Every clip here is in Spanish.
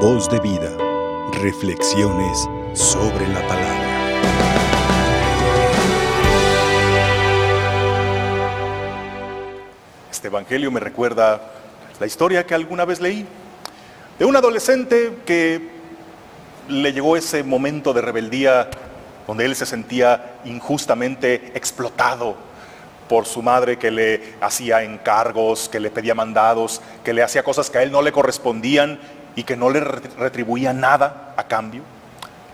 Voz de vida. Reflexiones sobre la palabra. Este evangelio me recuerda la historia que alguna vez leí de un adolescente que le llegó ese momento de rebeldía donde él se sentía injustamente explotado por su madre que le hacía encargos, que le pedía mandados, que le hacía cosas que a él no le correspondían y que no le retribuía nada a cambio.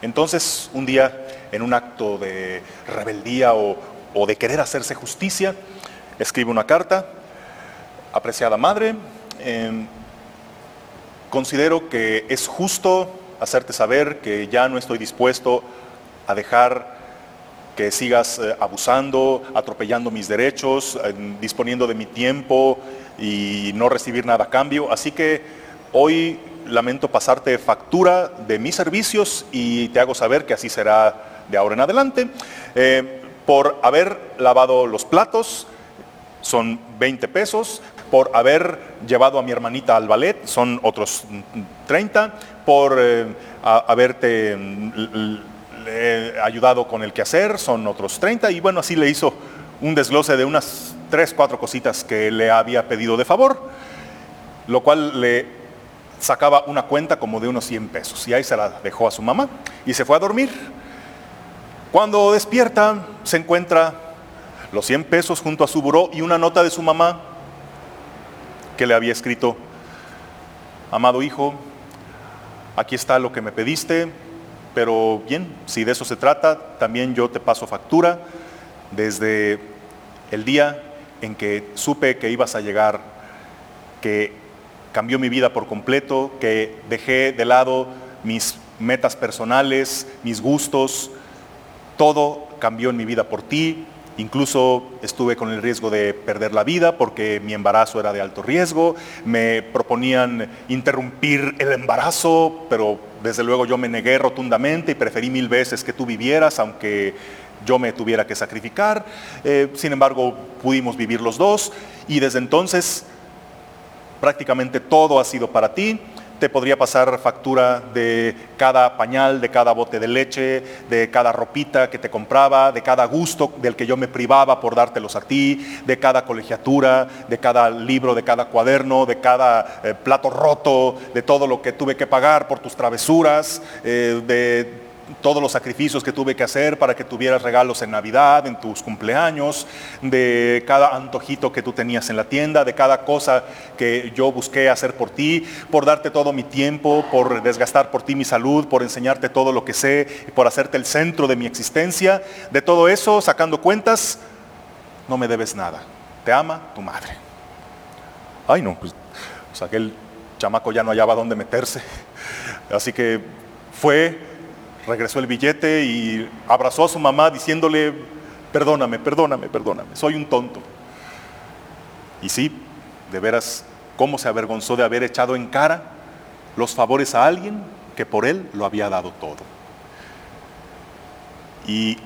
Entonces, un día, en un acto de rebeldía o, de querer hacerse justicia, escribe una carta, apreciada madre, em, considero que es justo hacerte saber que ya no estoy dispuesto a dejar que sigas eh, abusando, atropellando mis derechos, eh, disponiendo de mi tiempo y no recibir nada a cambio. Así que hoy lamento pasarte factura de mis servicios y te hago saber que así será de ahora en adelante. Eh, por haber lavado los platos son 20 pesos, por haber llevado a mi hermanita al ballet son otros 30, por haberte mm, ayudado con el quehacer, son otros 30, y bueno, así le hizo un desglose de unas 3, 4 cositas que le había pedido de favor, lo cual le sacaba una cuenta como de unos 100 pesos, y ahí se la dejó a su mamá y se fue a dormir. Cuando despierta, se encuentra los 100 pesos junto a su buró y una nota de su mamá que le había escrito, amado hijo, aquí está lo que me pediste, pero bien, si de eso se trata, también yo te paso factura desde el día en que supe que ibas a llegar, que cambió mi vida por completo, que dejé de lado mis metas personales, mis gustos, todo cambió en mi vida por ti, Incluso estuve con el riesgo de perder la vida porque mi embarazo era de alto riesgo. Me proponían interrumpir el embarazo, pero desde luego yo me negué rotundamente y preferí mil veces que tú vivieras, aunque yo me tuviera que sacrificar. Eh, sin embargo, pudimos vivir los dos y desde entonces prácticamente todo ha sido para ti. Te podría pasar factura de cada pañal, de cada bote de leche, de cada ropita que te compraba, de cada gusto del que yo me privaba por dártelos a ti, de cada colegiatura, de cada libro, de cada cuaderno, de cada eh, plato roto, de todo lo que tuve que pagar por tus travesuras, eh, de todos los sacrificios que tuve que hacer para que tuvieras regalos en Navidad, en tus cumpleaños, de cada antojito que tú tenías en la tienda, de cada cosa que yo busqué hacer por ti, por darte todo mi tiempo, por desgastar por ti mi salud, por enseñarte todo lo que sé, por hacerte el centro de mi existencia. De todo eso, sacando cuentas, no me debes nada. Te ama tu madre. Ay no, pues, aquel chamaco ya no hallaba dónde meterse. Así que fue regresó el billete y abrazó a su mamá diciéndole, perdóname, perdóname, perdóname, soy un tonto. Y sí, de veras, cómo se avergonzó de haber echado en cara los favores a alguien que por él lo había dado todo. Y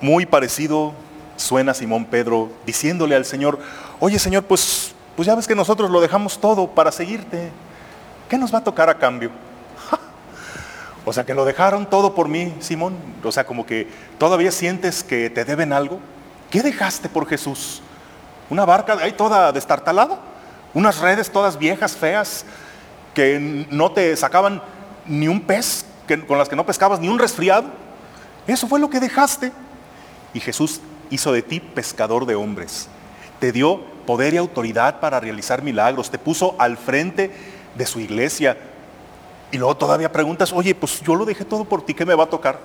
muy parecido suena Simón Pedro diciéndole al Señor, oye Señor, pues, pues ya ves que nosotros lo dejamos todo para seguirte. ¿Qué nos va a tocar a cambio? O sea, que lo dejaron todo por mí, Simón. O sea, como que todavía sientes que te deben algo. ¿Qué dejaste por Jesús? ¿Una barca ahí toda destartalada? ¿Unas redes todas viejas, feas, que no te sacaban ni un pez, con las que no pescabas ni un resfriado? Eso fue lo que dejaste. Y Jesús hizo de ti pescador de hombres. Te dio poder y autoridad para realizar milagros. Te puso al frente de su iglesia y luego todavía preguntas, oye, pues yo lo dejé todo por ti, ¿qué me va a tocar?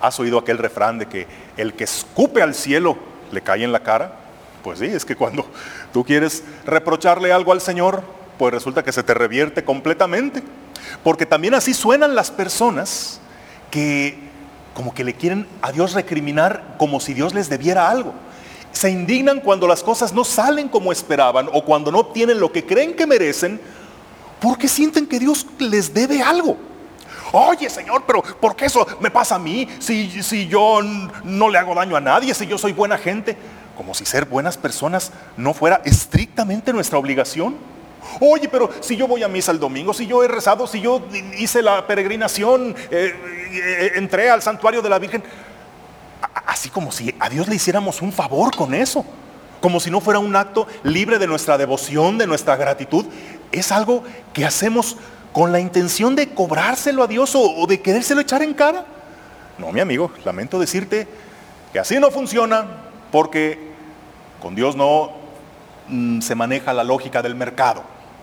¿Has oído aquel refrán de que el que escupe al cielo le cae en la cara? Pues sí, es que cuando tú quieres reprocharle algo al Señor, pues resulta que se te revierte completamente. Porque también así suenan las personas que como que le quieren a Dios recriminar como si Dios les debiera algo. Se indignan cuando las cosas no salen como esperaban o cuando no obtienen lo que creen que merecen porque sienten que Dios les debe algo. Oye Señor, pero ¿por qué eso me pasa a mí? Si, si yo no le hago daño a nadie, si yo soy buena gente. Como si ser buenas personas no fuera estrictamente nuestra obligación. Oye, pero si yo voy a misa el domingo, si yo he rezado, si yo hice la peregrinación, eh, eh, entré al santuario de la Virgen, así como si a Dios le hiciéramos un favor con eso, como si no fuera un acto libre de nuestra devoción, de nuestra gratitud, es algo que hacemos con la intención de cobrárselo a Dios o, de querérselo echar en cara. No, mi amigo, lamento decirte que así no funciona porque con Dios no mm, se maneja la lógica del mercado.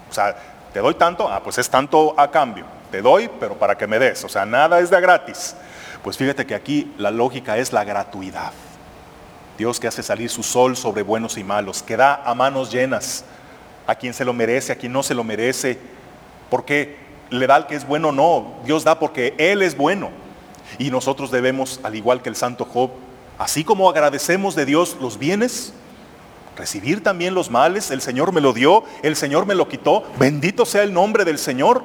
O sea, te doy tanto, ah, pues es tanto a cambio. Te doy, pero para que me des. O sea, nada es de gratis. Pues fíjate que aquí la lógica es la gratuidad. Dios que hace salir su sol sobre buenos y malos, que da a manos llenas a quien se lo merece, a quien no se lo merece, porque le da al que es bueno, no, Dios da porque Él es bueno. Y nosotros debemos, al igual que el santo Job, así como agradecemos de Dios los bienes, recibir también los males, el Señor me lo dio, el Señor me lo quitó, bendito sea el nombre del Señor,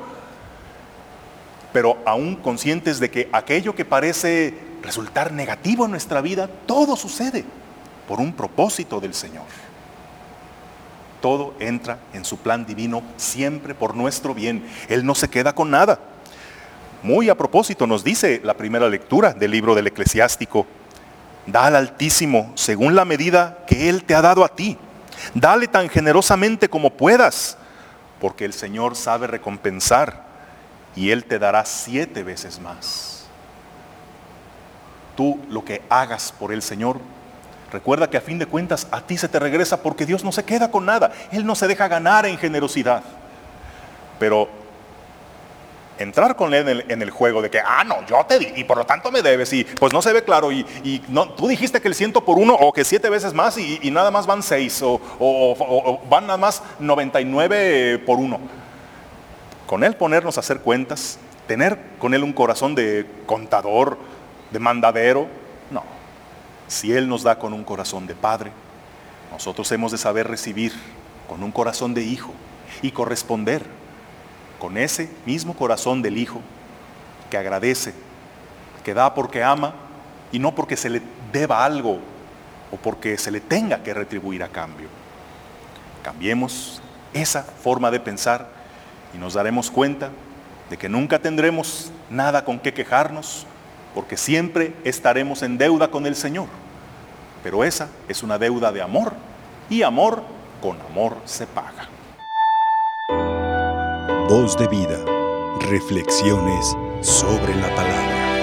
pero aún conscientes de que aquello que parece resultar negativo en nuestra vida, todo sucede por un propósito del Señor. Todo entra en su plan divino siempre por nuestro bien. Él no se queda con nada. Muy a propósito nos dice la primera lectura del libro del eclesiástico, Da al Altísimo según la medida que Él te ha dado a ti. Dale tan generosamente como puedas, porque el Señor sabe recompensar y Él te dará siete veces más. Tú lo que hagas por el Señor, recuerda que a fin de cuentas a ti se te regresa porque Dios no se queda con nada. Él no se deja ganar en generosidad. Pero entrar con él en el, juego de que, ah, no, yo te di y por lo tanto me debes y pues no se ve claro y, no, tú dijiste que el ciento por uno o que siete veces más y, nada más van seis o, van nada más 99 por uno. Con él ponernos a hacer cuentas, tener con él un corazón de contador, de mandadero. Si él nos da con un corazón de padre, nosotros hemos de saber recibir con un corazón de hijo y corresponder con ese mismo corazón del Hijo que agradece, que da porque ama y no porque se le deba algo o porque se le tenga que retribuir a cambio. Cambiemos esa forma de pensar y nos daremos cuenta de que nunca tendremos nada con qué quejarnos, porque siempre estaremos en deuda con el Señor. Pero esa es una deuda de amor y amor con amor se paga. Voz de vida. Reflexiones sobre la palabra.